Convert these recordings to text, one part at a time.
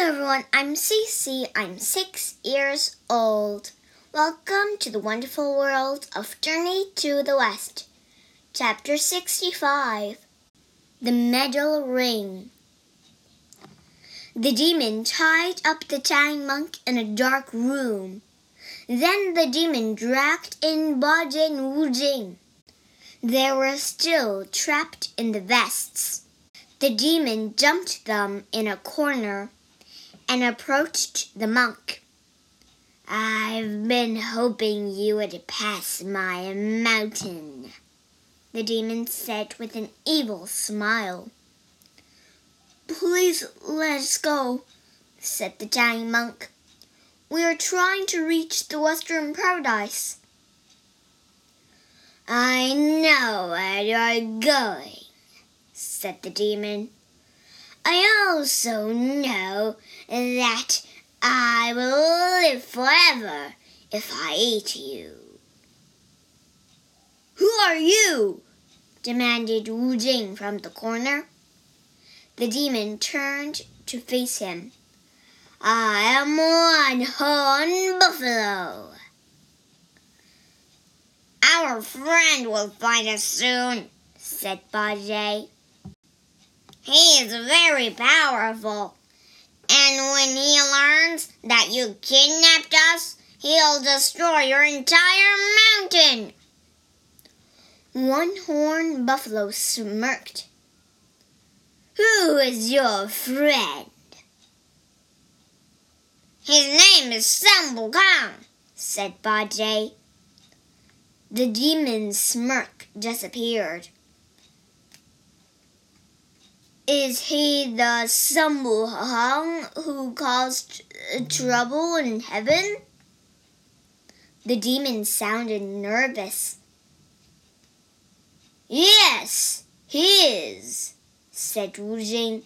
Hello everyone, I'm Cece. I'm six years old. Welcome to the wonderful world of Journey to the West. Chapter 65 The Metal Ring. The demon tied up the tang monk in a dark room. Then the demon dragged in Ba and Wu Jing. They were still trapped in the vests. The demon dumped them in a corner and approached the monk. I've been hoping you would pass my mountain, the demon said with an evil smile. Please let us go, said the Tang monk. We are trying to reach the Western Paradise. I know where you're going, said the demon. I also know that I will live forever if I eat you. Who are you? demanded Wu Jing from the corner. The demon turned to face him. I am one horn buffalo. Our friend will find us soon, said Bajie. He is very powerful. And when he learns that you kidnapped us, he'll destroy your entire mountain. One horned buffalo smirked. Who is your friend? His name is Sun Wukong, said Bajie. The demon's smirk disappeared. Is he the Sun Wukong who caused uh, trouble in heaven? The demon sounded nervous. Yes, he is, said Wu Jing.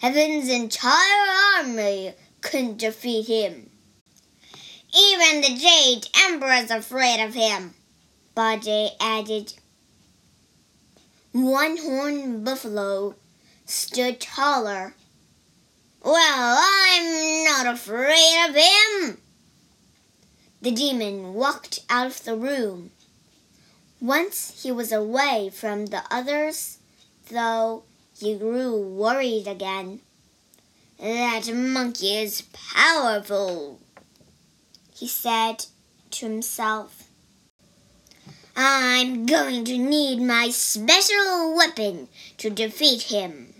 Heaven's entire army couldn't defeat him. Even the Jade Emperor is afraid of him, Bajie added. One horned buffalo stood taller. Well, I'm not afraid of him. The demon walked out of the room. Once he was away from the others, though, he grew worried again. That monkey is powerful, he said to himself. I'm going to need my special weapon to defeat him.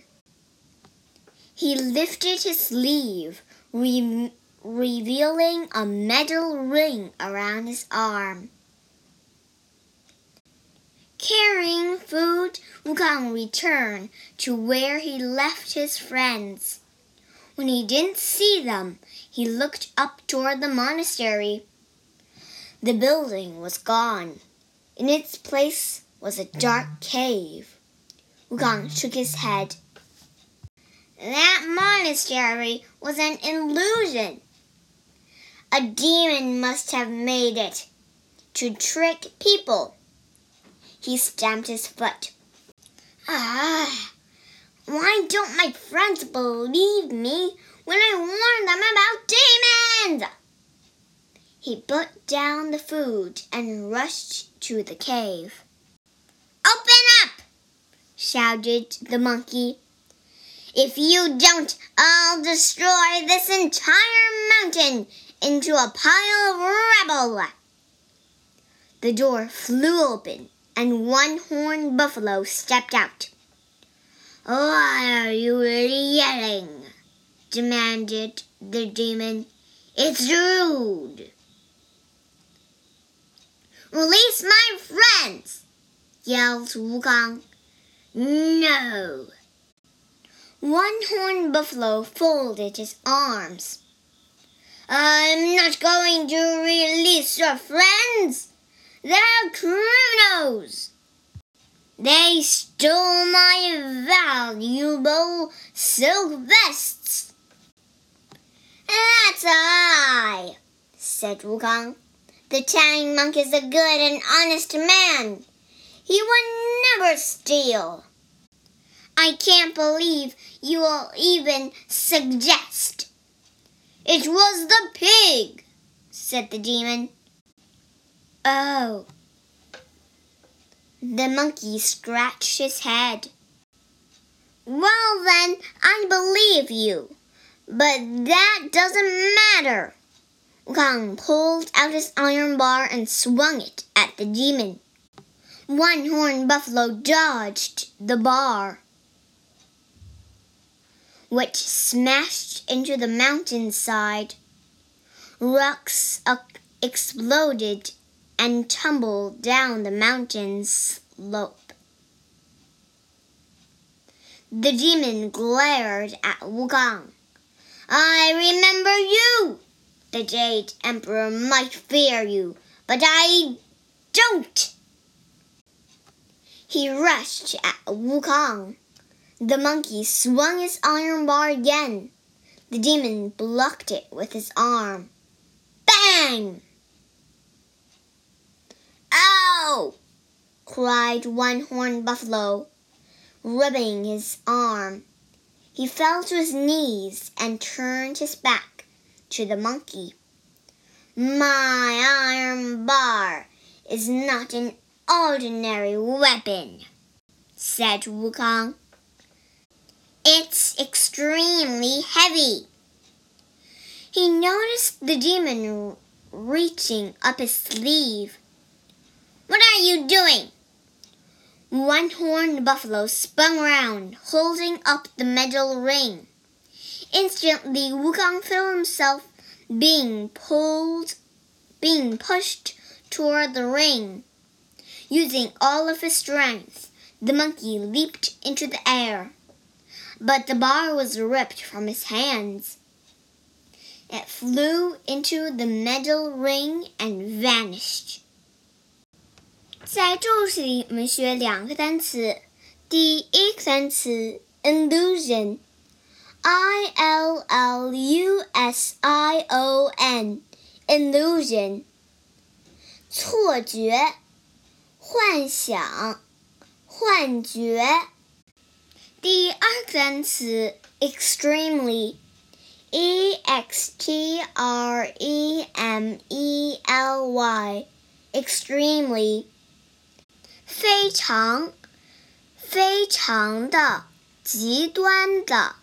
He lifted his sleeve, re revealing a metal ring around his arm. Carrying food, Wukong returned to where he left his friends. When he didn't see them, he looked up toward the monastery. The building was gone. In its place was a dark cave. Wukong shook his head. That monastery was an illusion. A demon must have made it to trick people. He stamped his foot. Ah, why don't my friends believe me when I warn them about demons? He put down the food and rushed to the cave. Open up! shouted the monkey. If you don't, I'll destroy this entire mountain into a pile of rubble. The door flew open, and one horned buffalo stepped out. Why are you yelling? demanded the demon. It's rude. Release my friends, yelled Wukong. No, one horned buffalo folded his arms. I'm not going to release your friends. They're criminals. They stole my valuable silk vests. That's a lie, said Wukong. The Tang monk is a good and honest man. He would never steal. I can't believe you will even suggest It was the pig, said the demon. Oh. The monkey scratched his head. Well, then, I believe you. But that doesn't matter. Wukong pulled out his iron bar and swung it at the demon. One horned buffalo dodged the bar, which smashed into the mountainside. Rocks exploded and tumbled down the mountain slope. The demon glared at Wukong. I remember you. The Jade Emperor might fear you, but I don't. He rushed at Wukong. The monkey swung his iron bar again. The demon blocked it with his arm. Bang! Ow! cried One Horned Buffalo, rubbing his arm. He fell to his knees and turned his back to the monkey. My iron bar is not an ordinary weapon, said Wukong. It's extremely heavy. He noticed the demon reaching up his sleeve. What are you doing? One horned buffalo spun round, holding up the metal ring. Instantly, Wukong felt himself being pulled, being pushed toward the ring. Using all of his strength, the monkey leaped into the air but the bar was ripped from his hands. It flew into the metal ring and vanished. 在注释里，我们学两个单词。第一个单词 illusion，i l l u s i o n，illusion，错觉、幻想、幻觉。第二个单词 extremely，e x t r e m e l y，extremely。非常，非常的，极端的。